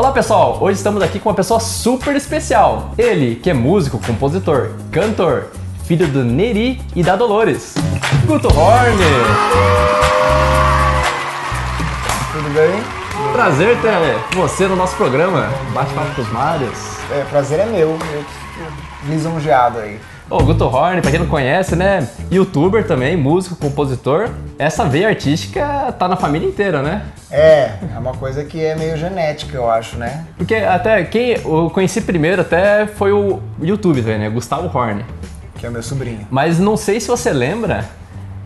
Olá pessoal, hoje estamos aqui com uma pessoa super especial. Ele, que é músico, compositor, cantor, filho do Neri e da Dolores. Guto Horn! Tudo bem? Prazer ter você no nosso programa. Bate-papo com os. É, prazer é meu. Eu, lisonjeado aí. O Guto Horn, pra quem não conhece, né? Youtuber também, músico, compositor. Essa veia artística tá na família inteira, né? É, é uma coisa que é meio genética, eu acho, né? Porque até quem eu conheci primeiro até foi o YouTube, né? Gustavo Horn. Que é meu sobrinho. Mas não sei se você lembra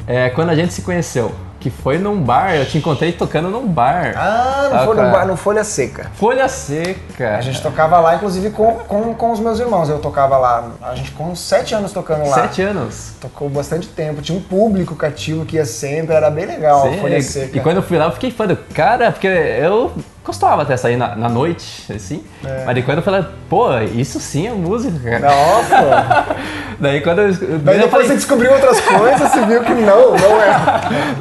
é, quando a gente se conheceu. Que foi num bar, eu te encontrei tocando num bar. Ah, no, Ah, Folha, cara. no Folha Seca. Folha Seca. A gente tocava lá, inclusive, com, com, com os meus irmãos. Eu tocava lá. A gente com sete anos tocando lá. Sete anos. Tocou bastante tempo. Tinha um público cativo que ia sempre, era bem legal. Sim, Folha Seca. E quando eu fui lá, eu fiquei fã do cara, porque eu costumava até sair na, na noite, assim. É. Mas daí quando eu falei, pô, isso sim é música, cara. Nossa! Daí quando eu. Daí eu depois falei, você descobriu outras coisas, você viu que não, não é.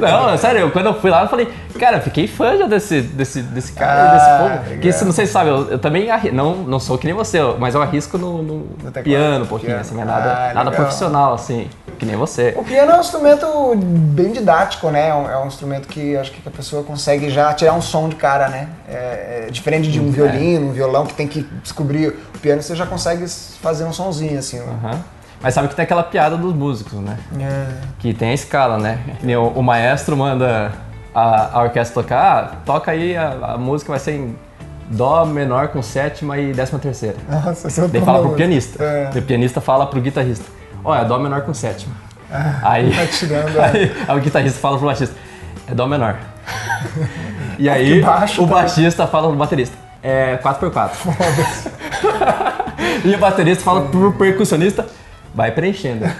Não, sério, eu- quando eu fui lá, eu falei, cara, eu fiquei fã já desse, desse, desse cara, Ah, desse povo. legal. Que se não sei se sabe, eu, eu também arri- não, não sou que nem você, eu- mas eu arrisco no, no teclado? piano um pouquinho, Piano. assim, mas nada, Ah, nada profissional, assim, que nem você. O piano é um instrumento bem didático, né? É um, é um instrumento que acho que a pessoa consegue já tirar um som de cara, né? É, é diferente de um violino, um violão que tem que descobrir. O piano você já consegue fazer um sonzinho assim. Aham. Mas sabe que tem aquela piada dos músicos, né? É. Que tem a escala, né? O, o maestro manda a, a orquestra tocar, ah, toca aí, a, a música vai ser em Dó menor com sétima e décima terceira. Nossa, você é Daí tão fala pro pianista. É. O pianista fala pro guitarrista: Olha, Dó menor com sétima. aí, tá tirando, é. aí, aí o guitarrista fala pro baixista: É Dó menor. e aí baixo o tá. baixista fala pro baterista: É 4x4. e o baterista fala pro percussionista: Vai preenchendo.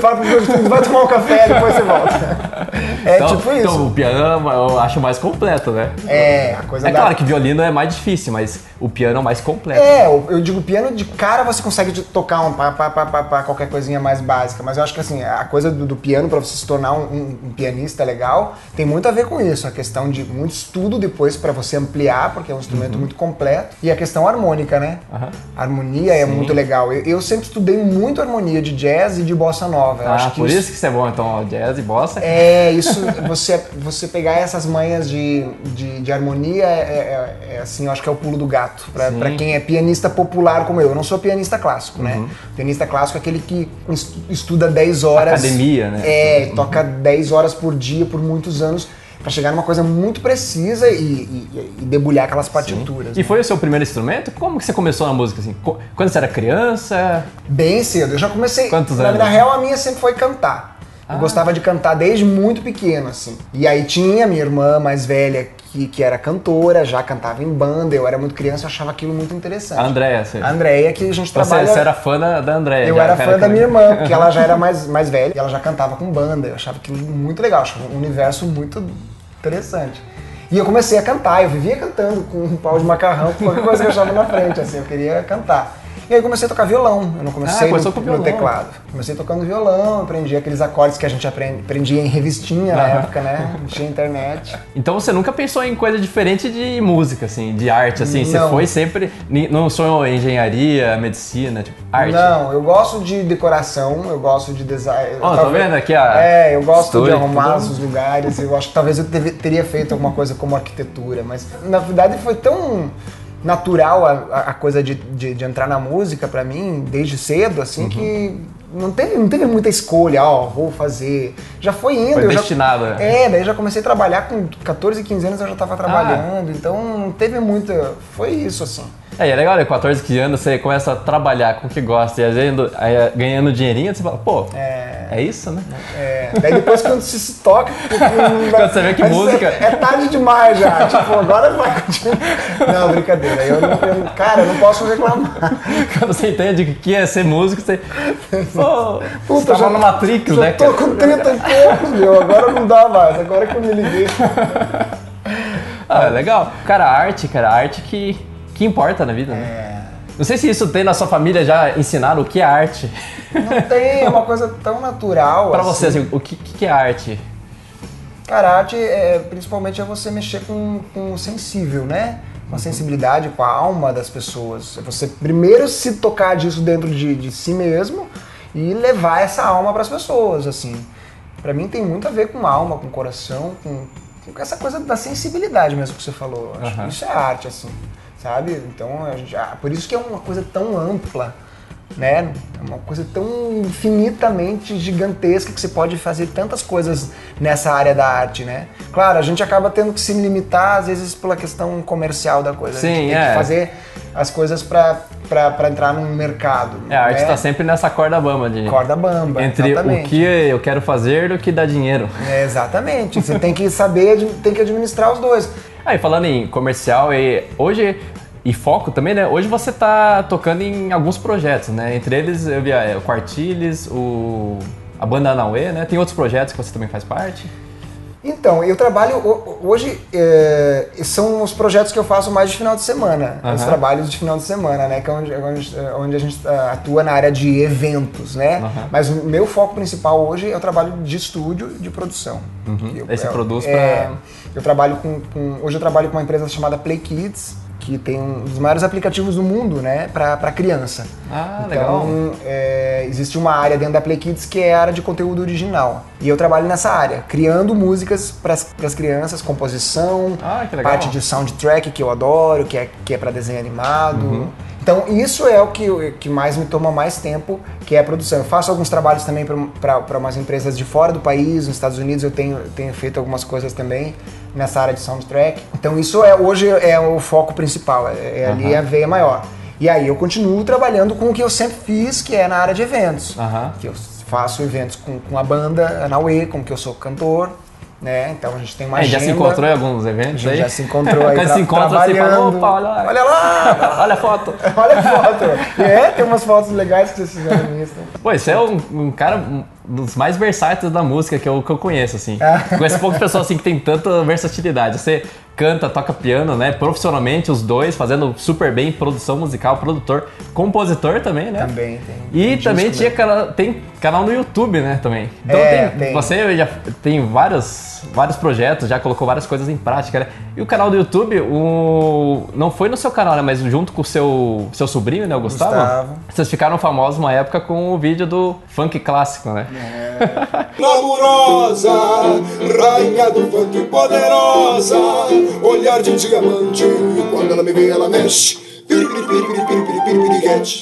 Fala pro meu vai tomar um café, depois você volta. É então, tipo isso. então o piano eu acho mais completo, né? é, a coisa É da... claro que violino é mais difícil, mas o piano é o mais completo. É, eu digo piano de cara você consegue tocar um pá, pá, pá, pá, pá, qualquer coisinha mais básica, mas eu acho que assim, a coisa do, do piano pra você se tornar um, um- um pianista legal tem muito a ver com isso, a questão de muito estudo depois pra você ampliar, porque é um instrumento muito completo, e a questão harmônica, né? Uhum. A harmonia é Sim. muito legal. Eu, eu sempre estudei muito harmonia de jazz e de bossa nova. Eu Ah, acho que por isso que isso é bom, então, jazz e bossa. é, isso, você, você pegar essas manhas de, de, de harmonia é, é- é, assim, eu acho que é o pulo do gato. Pra quem é pianista popular como eu. Eu não sou pianista clássico, né? Uhum. Pianista clássico é aquele que estu- estuda 10 horas. Academia, né? É, toca 10 horas por dia por muitos anos pra chegar numa coisa muito precisa e, e- e debulhar aquelas partituras. E foi o seu primeiro instrumento? Como que você começou na música assim? Quando você era criança? Bem cedo. Eu já comecei. Quantos na, anos? Na real, a minha sempre foi cantar. Eu Ah. gostava de cantar desde muito pequeno, assim. E aí tinha minha irmã mais velha que, que era cantora, já cantava em banda. Eu era muito criança, eu achava aquilo muito interessante. A Andréia, você. A Andréia, que a gente Você, trabalha. você era fã da, da Andréia. Eu era fã da minha irmã, porque ela já era mais, mais velha e ela já cantava com banda. Eu achava aquilo muito legal, achava um universo muito interessante. E eu comecei a cantar, eu vivia cantando com um pau de macarrão, qualquer coisa que eu achava na frente, assim, eu queria cantar. E aí comecei a tocar violão, eu não comecei Ah, no, com no teclado. Comecei tocando violão, aprendi aqueles acordes que a gente aprende, aprendia em revistinha na época, né? Não tinha internet. Então você nunca pensou em coisa diferente de música, assim, de arte, assim? Você Não. foi sempre. Não sonhou em engenharia, medicina, tipo, arte? Não, eu gosto de decoração, eu gosto de design. Ó, tá Talvez- vendo aqui a. É, eu gosto Estúdio, de arrumar os lugares. Eu acho que talvez eu teria feito alguma coisa como arquitetura, mas na verdade foi tão natural a, a- coisa de, de, de entrar na música pra mim desde cedo, assim, Uhum. que não teve, não teve muita escolha, ó, vou fazer. Já foi indo. Foi eu já- destinado, é. É, daí já comecei a trabalhar com 14, 15 anos eu já Ah. tava trabalhando, então não teve muita. Foi isso, assim. É, é legal, né? 14, 15 anos você começa a trabalhar com o que gosta e às vezes aí, ganhando dinheirinho, você fala, pô, É. é isso, né? É, daí depois quando se, se toca. Quando você vê que mas música- É, é tarde demais já. Tipo, agora vai continuar. Não, brincadeira. Eu não, eu- cara, eu não posso reclamar. Quando você entende o que é ser músico, você. Pô, você Puta, tava já- no Matrix, já né? tô cara? com 30 e poucos, meu. Agora não dá mais. Agora que eu me liguei. Ah, legal. Cara, a arte, cara, a arte que, que importa na vida, né? É, Não sei se isso tem na sua família já ensinaram o que é arte. não tem, é uma coisa tão natural. Pra você, assim, o que, que é arte? Cara, a arte é, principalmente é você mexer com, com o sensível, né? Com a sensibilidade, com a alma das pessoas. É você primeiro se tocar disso dentro de, de si mesmo e levar essa alma para as pessoas, assim. Para mim tem muito a ver com alma, com coração, com, com essa coisa da sensibilidade mesmo que você falou. Acho que isso é arte, assim, sabe? Então, a gente, ah, por isso que é uma coisa tão ampla né? É uma coisa tão infinitamente gigantesca que você pode fazer tantas coisas nessa área da arte, né? Claro, a gente acaba tendo que se limitar às vezes pela questão comercial da coisa. Sim, a gente tem é. que fazer as coisas para entrar num mercado. É, a arte né? está sempre nessa corda bamba de corda bamba. entre exatamente. o que eu quero fazer e o que dá dinheiro. É, exatamente. Você tem que saber, tem que administrar os dois. Aí falando em comercial, e hoje e foco também, né? Hoje você tá tocando em alguns projetos, né? Entre eles eu é, o Quartiles, o a banda Anauê, né? Tem outros projetos que você também faz parte? Então, eu trabalho ho- hoje é, são os projetos que eu faço mais de final de semana, os Aham. trabalhos de final de semana, né? Que é onde, é onde, é onde a gente ah, atua na área de eventos, né? Aham. Mas o meu foco principal hoje é o trabalho de estúdio de produção. Que eu- Aí você é- produz é, pra- Eu trabalho com, com- hoje eu trabalho com uma empresa chamada Play Kids, que tem um dos maiores aplicativos do mundo, né? Para criança. Ah, legal. Então, é, existe uma área dentro da Play Kids que é a área de conteúdo original. E eu trabalho nessa área, criando músicas para as crianças, composição, Ah, legal. parte de soundtrack que eu adoro, que é, que é para desenho animado. Uhum. Então, isso é o que, que mais me toma mais tempo, que é a produção. Eu faço alguns trabalhos também para umas empresas de fora do país, nos Estados Unidos eu tenho, tenho feito algumas coisas também nessa área de soundtrack. Então, isso é hoje é o foco principal, é, é ali Aham. a veia maior. E aí eu continuo trabalhando com o que eu sempre fiz, que é na área de eventos. Aham. Que eu faço eventos com, com a banda Anauê, com que eu sou cantor, né? Então a gente tem uma A gente já se agenda. encontrou em alguns eventos aí? já se encontrou aí Quando se encontra, você fala, trabalhando. opa, olha lá. Olha lá! olha a foto. Olha a foto! É, tem umas fotos legais que vocês fizeram nisso. Pô, você é um, um cara dos mais versáteis da música que eu, que eu conheço, assim. Ah. Conheço poucas pessoas assim que tem tanta versatilidade. Você canta, toca piano, né? Profissionalmente, os dois, fazendo super bem produção musical, produtor, compositor também, né? Também tem. E um também tinha canal, tem canal no YouTube, né, também. Então É, tem, tem. você já tem vários, vários projetos, já colocou várias coisas em prática, né? E o canal do YouTube, o... não foi no seu canal, né, mas junto com o seu, seu sobrinho, né, o Gustavo, Gustavo. vocês ficaram famosos uma época com o vídeo do funk clássico, né? Glamurosa, rainha do funk poderosa, olhar de diamante, quando ela me vê ela mexe.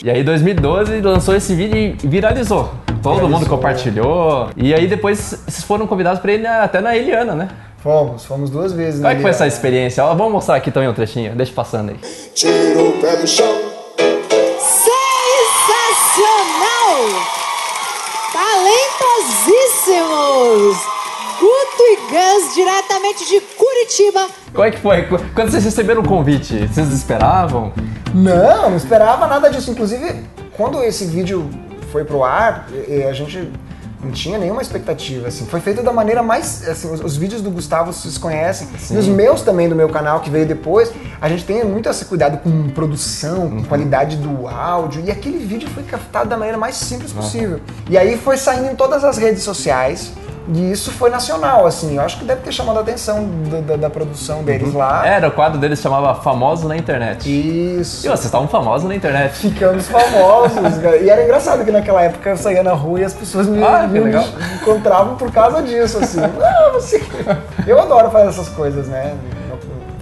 E aí, em 2012, lançou esse vídeo e viralizou. Todo mundo Viralizou. compartilhou. E aí, depois, vocês foram convidados pra ir na- até na Eliana, né? Fomos, fomos duas vezes. Como é que foi essa experiência? Ó, Vamos mostrar aqui também um trechinho. Deixa passando aí. Tira o pé do chão. Sensacional! Talentosíssimos! Guto e Gus, diretamente de Curitiba. Como é que foi? Qu- Quando vocês receberam o convite, vocês esperavam? Não, não esperava nada disso. Inclusive, quando esse vídeo foi pro ar, a gente não tinha nenhuma expectativa, assim. Foi feito da maneira mais, assim, os, os vídeos do Gustavo vocês conhecem, e os meus também do meu canal que veio depois, a gente tem muito esse cuidado com produção, com qualidade do áudio, e aquele vídeo foi captado da maneira mais simples possível. E aí foi saindo em todas as redes sociais, e isso foi nacional, assim. Eu acho que deve ter chamado a atenção da, da- da produção deles lá. Era, o quadro deles chamava Famosos na Internet. E, Isso. vocês estavam famosos na internet. Ficamos famosos. E era engraçado que naquela época eu saía na rua e as pessoas me, Ah, me encontravam por causa disso, assim. Ah, você... Eu adoro fazer essas coisas, né?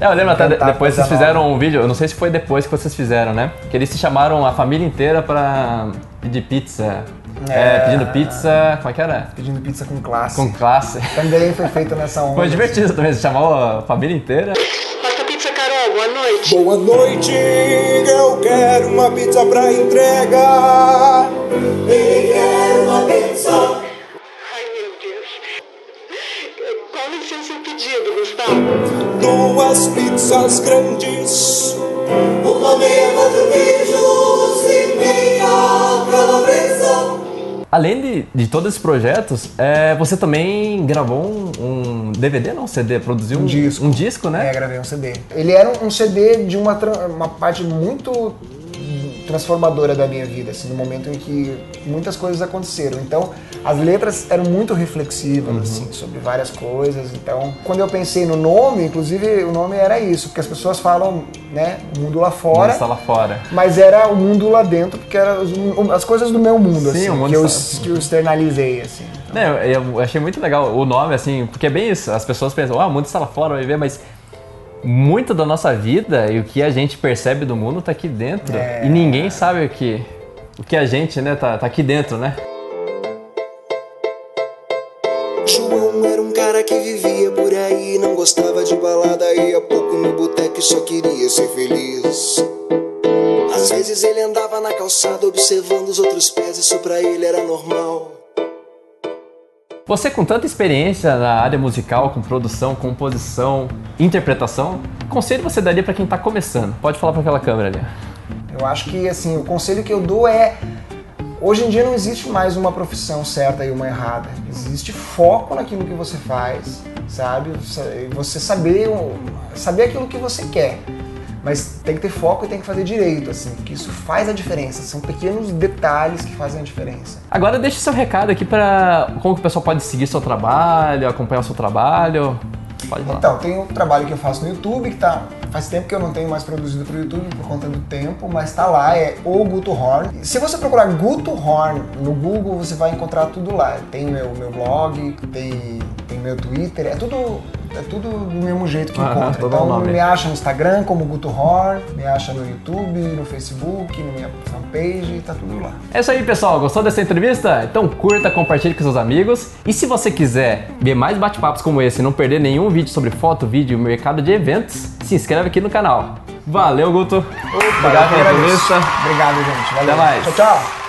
É, eu lembro até depois vocês fizeram um vídeo, eu não sei se foi depois que vocês fizeram, né? Que eles se chamaram a família inteira pra pedir pizza. É, É. pedindo pizza, como é que era? Pedindo pizza com classe. Com classe. Também foi feito nessa onda. Foi divertido também, você chamou a família inteira. Passa pizza, Carol. Boa noite. Boa noite, eu quero uma pizza pra entrega. Eu quero uma pizza. Ai, meu Deus. Qual vai ser o seu pedido, Gustavo? Duas pizzas grandes. Uma meia, quatro queijos Além de, de todos esses projetos, é, você também gravou um, um DVD, não? CD? Produziu um, Um disco. Um disco, né? É, gravei um CD. Ele era um CD de uma, uma parte muito transformadora da minha vida, assim, no momento em que muitas coisas aconteceram. Então, as letras eram muito reflexivas, assim, sobre várias coisas. Então, quando eu pensei no nome, inclusive o nome era isso, porque as pessoas falam, né, mundo lá fora. Está lá fora. Mas era o mundo lá dentro, porque eram as, as coisas do meu mundo, Sim, assim, o mundo que, eu, está- que eu externalizei, assim. Não, eu, eu achei muito legal o nome, assim, porque é bem isso. As pessoas pensam, ah, o mundo está lá fora, vai ver, mas muito da nossa vida e o que a gente percebe do mundo tá aqui dentro. É. E ninguém sabe o que, o que a gente, né, tá, tá aqui dentro, né? João era um cara que vivia por aí, não gostava de balada, ia pouco no boteco e só queria ser feliz. Às vezes ele andava na calçada observando os outros pés, isso pra ele era normal. Você com tanta experiência na área musical, com produção, composição, interpretação, que conselho você daria pra quem tá começando? Pode falar pra aquela câmera ali. Eu acho que assim, o conselho que eu dou é hoje em dia não existe mais uma profissão certa e uma errada. Existe foco naquilo que você faz, sabe? Você saber saber aquilo que você quer. Mas tem que ter foco e tem que fazer direito, assim, porque isso faz a diferença. São pequenos detalhes que fazem a diferença. Agora deixa seu recado aqui pra como que o pessoal pode seguir seu trabalho, acompanhar o seu trabalho. Pode falar. Então, tem um trabalho que eu faço no YouTube, que tá. Faz tempo que eu não tenho mais produzido pro YouTube por conta do tempo, mas tá lá, é o Guto Horn. Se você procurar Guto Horn no Google, você vai encontrar tudo lá. Tem meu, meu blog, tem, tem meu Twitter, é tudo. É tudo do mesmo jeito que Aham, encontra. Então nome. me acha no Instagram como Guto Horn, me acha no YouTube, no Facebook, na minha fanpage, tá tudo lá. É isso aí, pessoal. Gostou dessa entrevista? Então curta, compartilhe com seus amigos. E se você quiser ver mais bate-papos como esse e não perder nenhum vídeo sobre foto, vídeo e mercado de eventos, se inscreve aqui no canal. Valeu, Guto. Obrigado pela entrevista. Obrigado, gente. Valeu. Até mais. Tchau, tchau.